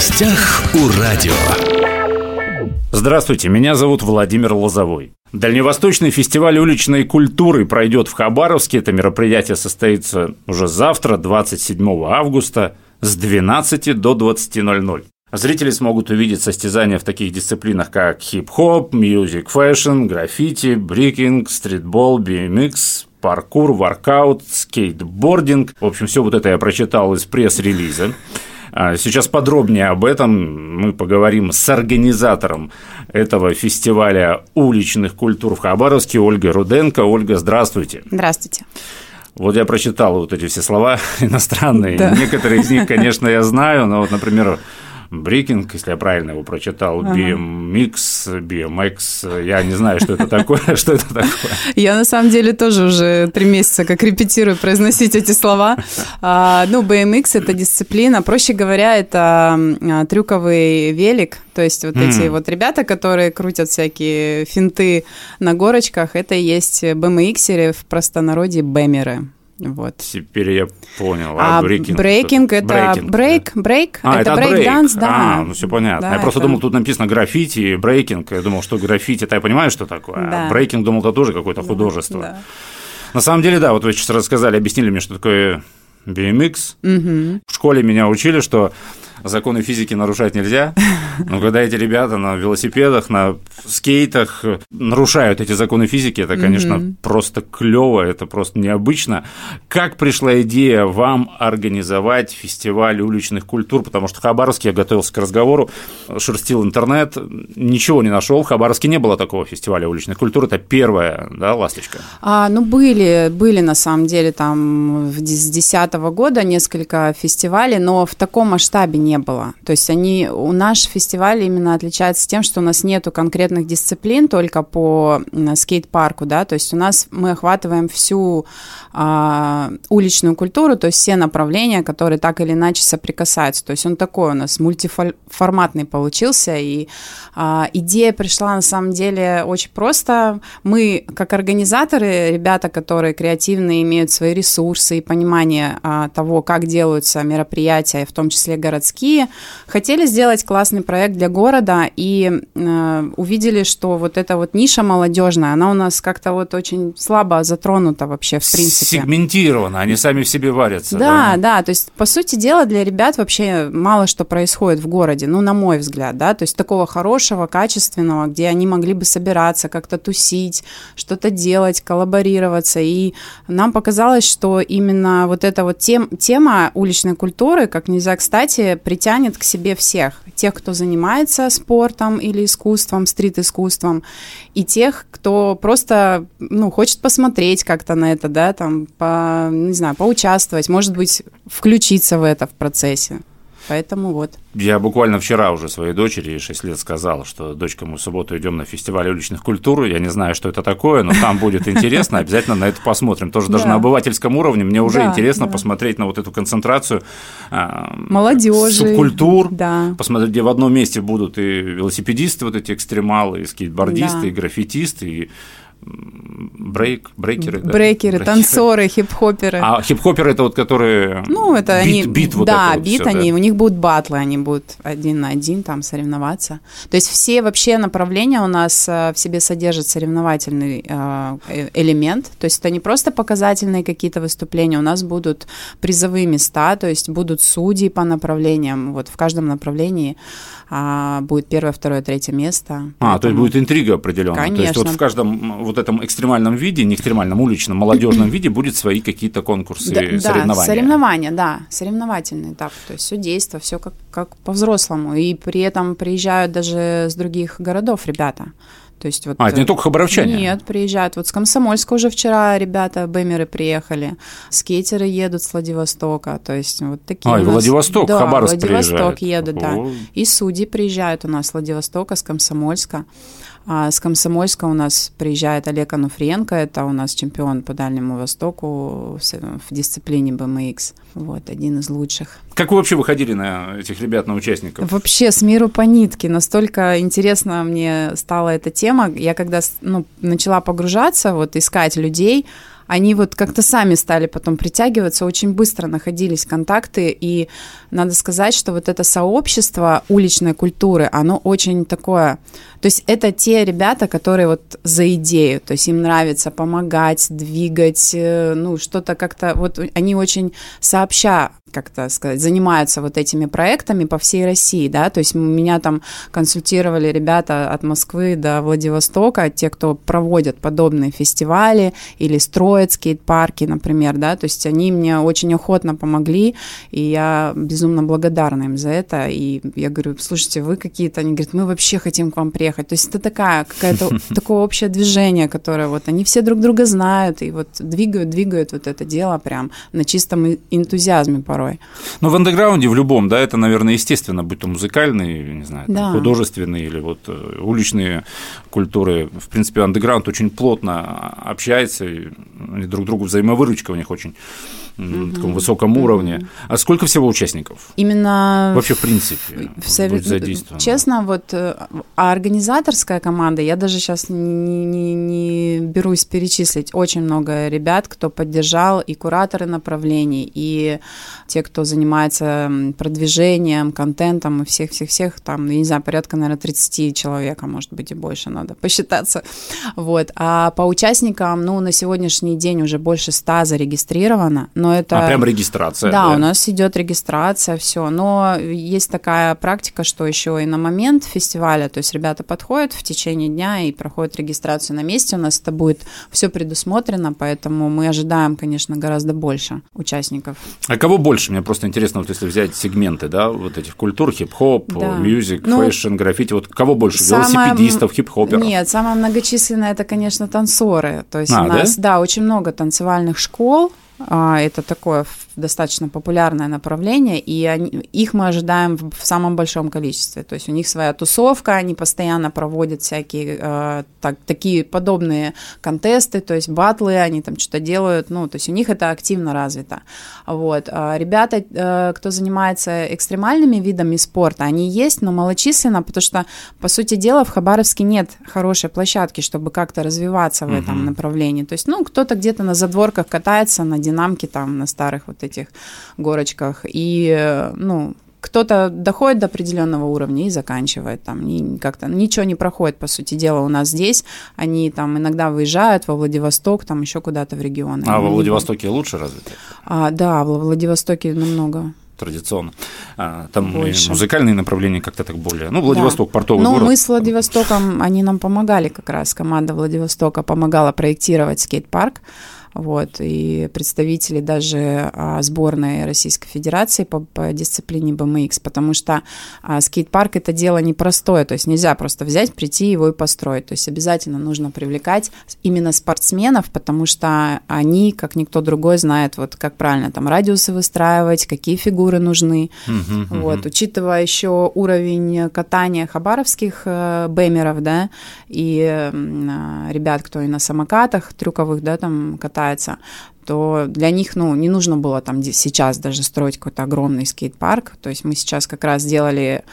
гостях у радио. Здравствуйте, меня зовут Владимир Лозовой. Дальневосточный фестиваль уличной культуры пройдет в Хабаровске. Это мероприятие состоится уже завтра, 27 августа, с 12 до 20.00. Зрители смогут увидеть состязания в таких дисциплинах, как хип-хоп, music, fashion, граффити, брейкинг, стритбол, BMX, паркур, воркаут, скейтбординг. В общем, все вот это я прочитал из пресс-релиза. А сейчас подробнее об этом мы поговорим с организатором этого фестиваля уличных культур в Хабаровске Ольгой Руденко. Ольга, здравствуйте. Здравствуйте. Вот я прочитал вот эти все слова иностранные. Да. Некоторые из них, конечно, я знаю, но вот, например, Брикинг, если я правильно его прочитал, ага. BMX, BMX, я не знаю, что это такое, что это такое. Я на самом деле тоже уже три месяца как репетирую произносить эти слова. А, ну, BMX – это дисциплина, проще говоря, это а, трюковый велик, то есть вот эти вот ребята, которые крутят всякие финты на горочках, это и есть BMX-еры в простонародье бэмеры. Вот. Теперь я понял. А, а брейкинг, брейкинг это брейк, брейк, а, это, это брейк данс, да. А, ну все понятно. Да, я просто думал, тут написано граффити и брейкинг. Я думал, что граффити, это я понимаю, что такое. А да. А брейкинг думал, это тоже какое-то художество. Да. На самом деле, да, вот вы сейчас рассказали, объяснили мне, что такое BMX. Угу. В школе меня учили, что законы физики нарушать нельзя, но когда эти ребята на велосипедах, на скейтах нарушают эти законы физики, это, конечно, mm-hmm. просто клево, это просто необычно. Как пришла идея вам организовать фестиваль уличных культур? Потому что в Хабаровске я готовился к разговору, шерстил интернет, ничего не нашел. В Хабаровске не было такого фестиваля уличных культур. Это первая, да, ласточка? А, ну, были, были на самом деле там с 2010 года несколько фестивалей, но в таком масштабе не не было. То есть они, у наш фестиваль именно отличается тем, что у нас нету конкретных дисциплин только по скейт-парку, да, то есть у нас мы охватываем всю а, уличную культуру, то есть все направления, которые так или иначе соприкасаются. То есть он такой у нас мультиформатный получился, и а, идея пришла на самом деле очень просто. Мы, как организаторы, ребята, которые креативные, имеют свои ресурсы и понимание а, того, как делаются мероприятия, в том числе городские, городские, хотели сделать классный проект для города и э, увидели, что вот эта вот ниша молодежная, она у нас как-то вот очень слабо затронута вообще в принципе. Сегментирована, они сами в себе варятся. Да, да, да, то есть по сути дела для ребят вообще мало что происходит в городе, ну на мой взгляд, да, то есть такого хорошего, качественного, где они могли бы собираться, как-то тусить, что-то делать, коллаборироваться, и нам показалось, что именно вот эта вот тем, тема уличной культуры, как нельзя кстати, притянет к себе всех. Тех, кто занимается спортом или искусством, стрит-искусством, и тех, кто просто, ну, хочет посмотреть как-то на это, да, там, по, не знаю, поучаствовать, может быть, включиться в это в процессе. Поэтому вот. Я буквально вчера уже своей дочери, 6 лет, сказал, что дочка, мы в субботу идем на фестиваль уличных культур. Я не знаю, что это такое, но там будет интересно. Обязательно на это посмотрим. Тоже даже на обывательском уровне мне уже интересно посмотреть на вот эту концентрацию а, молодежи, субкультур. Посмотреть, где в одном месте будут и велосипедисты, вот эти экстремалы, и скейтбордисты, и граффитисты, и брейк, брейкеры, да? брейкеры, танцоры, хип-хоперы. А хип-хоперы это вот которые ну это бит, они бит вот да вот бит все, они да? у них будут батлы они будут один на один там соревноваться то есть все вообще направления у нас э, в себе содержат соревновательный э, э, элемент то есть это не просто показательные какие-то выступления у нас будут призовые места то есть будут судьи по направлениям вот в каждом направлении а, будет первое, второе, третье место. А, Поэтому... то есть будет интрига определенная. Конечно. То есть вот в каждом вот этом экстремальном виде, не экстремальном, уличном, молодежном виде будет свои какие-то конкурсы, да, соревнования. Да, соревнования, да, соревновательный этап. То есть все действо, все как, как по-взрослому. И при этом приезжают даже с других городов ребята. То есть вот, а, это не только хабаровчане? Нет, приезжают. Вот с Комсомольска уже вчера ребята, бэмеры приехали, скейтеры едут с Владивостока, то есть вот такие А, и. Владивосток, да, Хабаровск Владивосток приезжает. едут, да. И судьи приезжают у нас с Владивостока, с Комсомольска. А с Комсомольска у нас приезжает Олег Ануфриенко, это у нас чемпион по Дальнему Востоку в, в дисциплине BMX, вот, один из лучших. Как вы вообще выходили на этих ребят, на участников? Вообще с миру по нитке, настолько интересно мне стала эта тема, я когда ну, начала погружаться, вот искать людей, они вот как-то сами стали потом притягиваться, очень быстро находились контакты, и надо сказать, что вот это сообщество уличной культуры, оно очень такое, то есть это те ребята, которые вот за идею, то есть им нравится помогать, двигать, э, ну, что-то как-то, вот они очень сообща как-то сказать, занимаются вот этими проектами по всей России, да, то есть меня там консультировали ребята от Москвы до Владивостока, те, кто проводят подобные фестивали или строят скейт-парки, например, да, то есть они мне очень охотно помогли, и я безумно благодарна им за это, и я говорю, слушайте, вы какие-то, они говорят, мы вообще хотим к вам приехать, то есть это такая, какая-то такое общее движение, которое вот, они все друг друга знают, и вот двигают, двигают вот это дело прям на чистом энтузиазме порой. Но в андеграунде, в любом, да, это, наверное, естественно, будь то музыкальный, не знаю, да. художественный или вот э, уличные культуры. В принципе, андеграунд очень плотно общается, и друг другу взаимовыручка у них очень на таком высоком уровне. А сколько всего участников? Именно вообще в принципе в совет... задействовано? Честно, вот э, а организаторская команда, я даже сейчас не, не, не берусь перечислить, очень много ребят, кто поддержал и кураторы направлений, и те, кто занимается продвижением, контентом и всех-всех-всех, там, я не знаю, порядка, наверное, 30 человек, а может быть и больше, надо посчитаться. Вот. А по участникам, ну, на сегодняшний день уже больше 100 зарегистрировано, но это... А прям регистрация? Да, да? у нас идет регистрация, все. Но есть такая практика, что еще и на момент фестиваля, то есть ребята подходят в течение дня и проходят регистрацию на месте. У нас это будет все предусмотрено, поэтому мы ожидаем, конечно, гораздо больше участников. А кого больше? Мне просто интересно, вот если взять сегменты, да, вот этих культур, хип-хоп, да. music, ну, fashion, граффити, вот кого больше? Самое... Велосипедистов, хип-хоперов? Нет, самое многочисленное это, конечно, танцоры. То есть а, у нас, да? да, очень много танцевальных школ, это такое достаточно популярное направление, и они, их мы ожидаем в, в самом большом количестве. То есть у них своя тусовка, они постоянно проводят всякие э, так, такие подобные контесты, то есть батлы, они там что-то делают, ну, то есть у них это активно развито. Вот. А ребята, э, кто занимается экстремальными видами спорта, они есть, но малочисленно, потому что, по сути дела, в Хабаровске нет хорошей площадки, чтобы как-то развиваться в этом uh-huh. направлении. То есть, ну, кто-то где-то на задворках катается на динамке, там, на старых вот этих горочках, и, ну, кто-то доходит до определенного уровня и заканчивает там, не, как-то ничего не проходит, по сути дела, у нас здесь. Они там иногда выезжают во Владивосток, там еще куда-то в регионы. А во Владивостоке лучше развито? А, да, во Владивостоке намного традиционно. А, там Больше. музыкальные направления как-то так более. Ну, Владивосток, да. портовый ну, город. мы с Владивостоком, они нам помогали как раз, команда Владивостока помогала проектировать скейт-парк вот, и представители даже а, сборной Российской Федерации по, по дисциплине BMX, потому что а, скейт-парк это дело непростое, то есть нельзя просто взять, прийти его и построить, то есть обязательно нужно привлекать именно спортсменов, потому что они, как никто другой, знают, вот как правильно там радиусы выстраивать, какие фигуры нужны, вот, учитывая еще уровень катания хабаровских э, бэмеров, да, и э, ребят, кто и на самокатах трюковых, да, там катают, катается, то для них, ну, не нужно было там сейчас даже строить какой-то огромный скейт-парк. То есть мы сейчас как раз сделали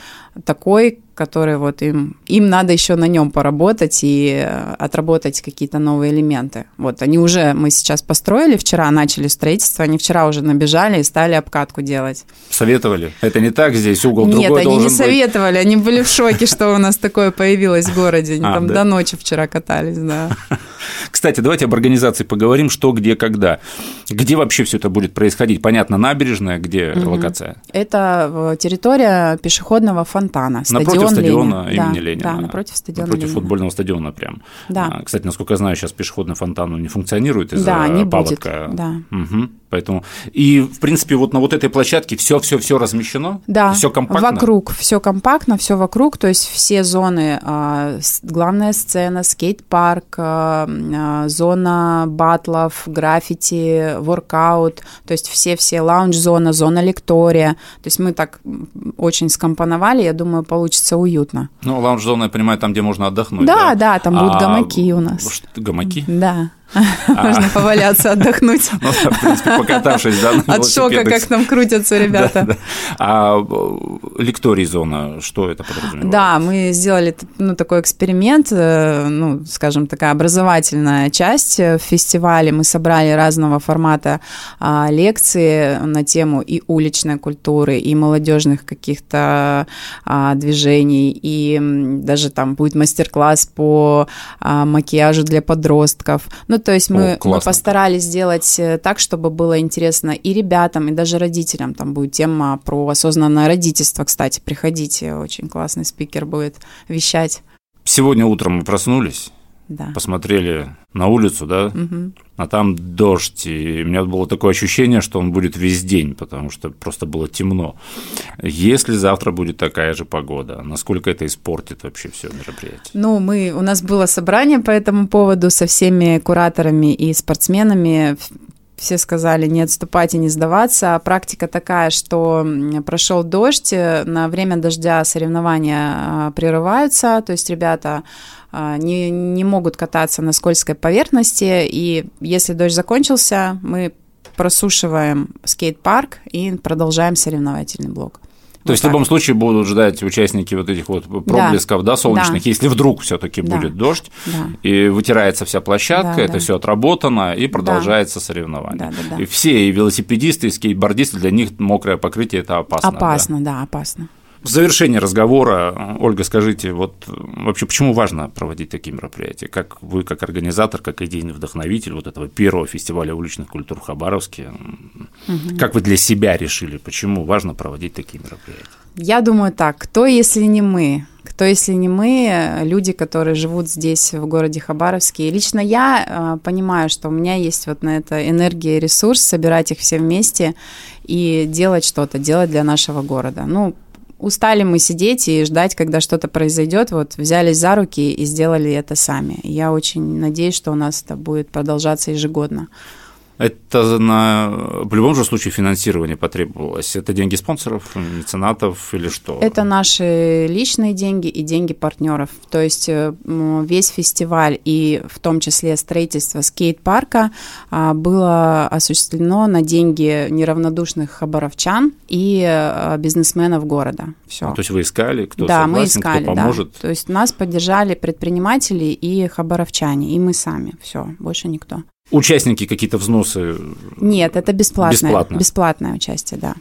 такой, который вот им, им надо еще на нем поработать и э, отработать какие-то новые элементы. Вот они уже, мы сейчас построили, вчера начали строительство, они вчера уже набежали и стали обкатку делать. Советовали? Это не так, здесь угол Нет, другой они не советовали, быть. они были в шоке, что у нас такое появилось в городе. Они а, там до ночи вчера катались, да. Кстати, давайте об организации поговорим, что, где, когда. Где вообще все это будет происходить? Понятно, набережная, где локация? Это э, территория пешеходного фонтана, стадион напротив стадиона Ленина. имени да, Ленина. Да, напротив стадиона Напротив Ленина. футбольного стадиона прям. Да. А, кстати, насколько я знаю, сейчас пешеходный фонтан не функционирует из-за да, не паводка. Будет, да. Угу. Поэтому и в принципе вот на вот этой площадке все все все размещено, да, все компактно. Вокруг все компактно, все вокруг, то есть все зоны, а, главная сцена, скейт-парк, а, а, зона батлов, граффити, воркаут, то есть все все лаунж-зона, зона лектория, то есть мы так очень скомпоновали, я думаю, получится уютно. Ну лаунж-зона, я понимаю, там где можно отдохнуть. Да, да, да там будут гамаки у нас. Что, гамаки? Да. Можно поваляться, отдохнуть. Ну, в принципе, покатавшись, да, От шока, как там крутятся ребята. А лекторий зона, что это подразумевает? Да, мы сделали ну, такой эксперимент, э, ну, скажем, такая образовательная часть в фестивале. Мы собрали разного формата а, лекции на тему и уличной культуры, и молодежных каких-то а, движений, и даже там будет мастер-класс по а, макияжу для подростков. Ну, то есть мы, О, мы постарались сделать э, так, чтобы было интересно и ребятам, и даже родителям. Там будет тема про осознанное родительство, кстати, приходите, очень классный спикер будет вещать. Сегодня утром мы проснулись, да. посмотрели на улицу, да, угу. а там дождь, и у меня было такое ощущение, что он будет весь день, потому что просто было темно. Если завтра будет такая же погода, насколько это испортит вообще все мероприятие? Ну, мы, у нас было собрание по этому поводу со всеми кураторами и спортсменами, все сказали не отступать и не сдаваться. Практика такая, что прошел дождь, на время дождя соревнования а, прерываются, то есть ребята а, не, не могут кататься на скользкой поверхности, и если дождь закончился, мы просушиваем скейт-парк и продолжаем соревновательный блок. То вот есть так. в любом случае будут ждать участники вот этих вот проблесков, да, да солнечных, да. если вдруг все-таки да. будет дождь, да. и вытирается вся площадка, да, это да. все отработано, и продолжается да. соревнование. Да, да, да. И все, и велосипедисты, и скейтбордисты, для них мокрое покрытие это опасно. Опасно, да, да опасно. В завершение разговора, Ольга, скажите, вот вообще почему важно проводить такие мероприятия? Как вы, как организатор, как идейный вдохновитель вот этого первого фестиваля уличных культур в Хабаровске, угу. как вы для себя решили, почему важно проводить такие мероприятия? Я думаю так, кто, если не мы? Кто, если не мы, люди, которые живут здесь, в городе Хабаровске? И лично я э, понимаю, что у меня есть вот на это энергия и ресурс собирать их все вместе и делать что-то, делать для нашего города. Ну, устали мы сидеть и ждать, когда что-то произойдет. Вот взялись за руки и сделали это сами. Я очень надеюсь, что у нас это будет продолжаться ежегодно. Это на, в любом же случае финансирование потребовалось. Это деньги спонсоров, меценатов или что? Это наши личные деньги и деньги партнеров. То есть э, весь фестиваль и в том числе строительство скейт-парка а, было осуществлено на деньги неравнодушных хабаровчан и э, бизнесменов города. Все. А, то есть вы искали, кто да, согласен, мы искали, кто поможет? Да. То есть нас поддержали предприниматели и хабаровчане, и мы сами. Все, больше никто. Участники какие-то взносы? Нет, это бесплатное. Бесплатно. Бесплатное участие, да.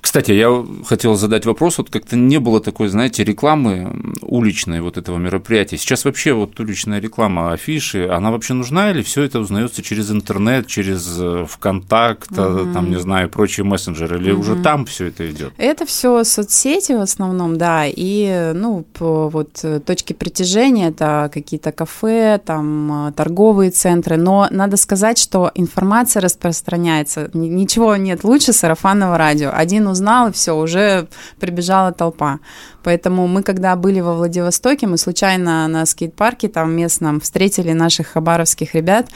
Кстати, я хотел задать вопрос, вот как-то не было такой, знаете, рекламы уличной вот этого мероприятия. Сейчас вообще вот уличная реклама, афиши, она вообще нужна или все это узнается через интернет, через э, ВКонтакт, угу. там, не знаю, прочие мессенджеры, или угу. уже там все это идет? Это все соцсети в основном, да, и, ну, по вот э, точке притяжения это какие-то кафе, там, торговые центры, но надо сказать, что информация распространяется, ничего нет лучше сарафанного радио. Один узнал, и все, уже прибежала толпа. Поэтому мы, когда были во Владивостоке, мы случайно на скейт-парке там местном встретили наших хабаровских ребят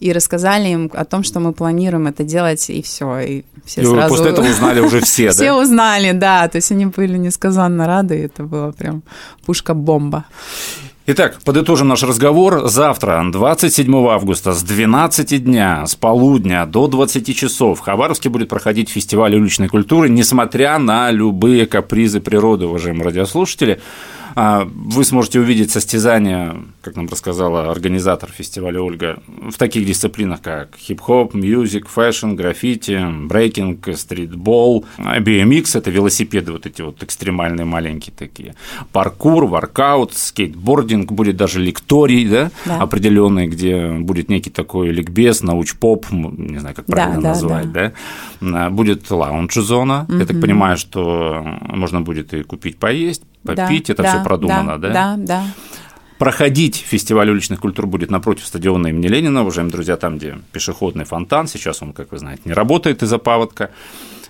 и рассказали им о том, что мы планируем это делать, и все. И все и сразу... после этого узнали уже все, да? Все узнали, да. То есть они были несказанно рады, и это было прям пушка-бомба. Итак, подытожим наш разговор. Завтра, 27 августа, с 12 дня, с полудня до 20 часов в Хабаровске будет проходить фестиваль уличной культуры, несмотря на любые капризы природы, уважаемые радиослушатели. А, вы сможете увидеть состязания, как нам рассказала организатор фестиваля Ольга, в таких дисциплинах, как хип-хоп, music, fashion, граффити, брейкинг, стритбол, BMX – это велосипеды вот эти вот экстремальные маленькие такие, паркур, воркаут, скейтбординг, будет даже лекторий, да, да. определенный, где будет некий такой ликбез, науч-поп, не знаю, как правильно да, назвать, да, да. А, будет лаунж-зона, угу. я так понимаю, что можно будет и купить поесть, попить, да, это да, все продумано, да? Да, да. Проходить фестиваль уличных культур будет напротив стадиона имени Ленина, уважаемые друзья, там, где пешеходный фонтан. Сейчас он, как вы знаете, не работает из-за паводка.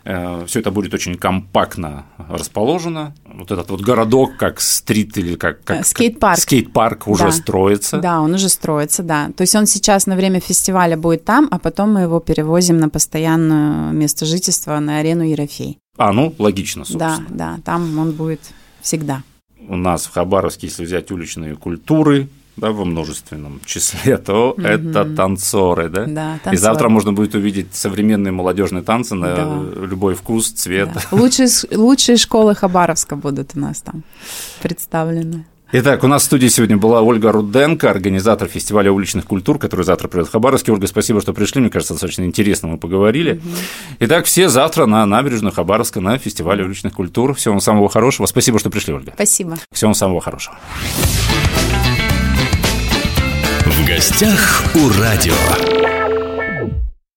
Э, все это будет очень компактно расположено. Вот этот вот городок, как стрит или как, как скейт-парк, скейт-парк уже да. строится. Да, он уже строится, да. То есть он сейчас на время фестиваля будет там, а потом мы его перевозим на постоянное место жительства на арену Ерофей. А, ну, логично, собственно. Да, да, там он будет всегда. У нас в Хабаровске, если взять уличные культуры, да, во множественном числе, то угу. это танцоры, да? Да, танцоры. И завтра можно будет увидеть современные молодежные танцы на да. любой вкус, цвет. Да. Лучшие, лучшие школы Хабаровска будут у нас там представлены. Итак, у нас в студии сегодня была Ольга Руденко, организатор фестиваля уличных культур, который завтра придет в Хабаровске. Ольга, спасибо, что пришли. Мне кажется, достаточно интересно мы поговорили. Угу. Итак, все завтра на набережную Хабаровска на фестивале уличных культур. Всего вам самого хорошего. Спасибо, что пришли, Ольга. Спасибо. Всего вам самого хорошего. В гостях у радио.